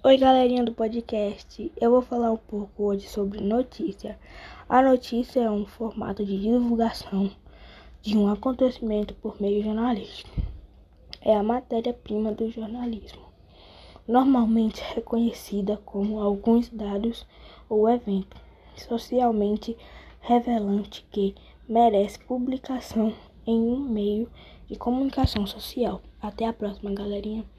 Oi, galerinha do podcast. Eu vou falar um pouco hoje sobre notícia. A notícia é um formato de divulgação de um acontecimento por meio jornalístico. É a matéria-prima do jornalismo, normalmente reconhecida como alguns dados ou evento socialmente revelante que merece publicação em um meio de comunicação social. Até a próxima, galerinha.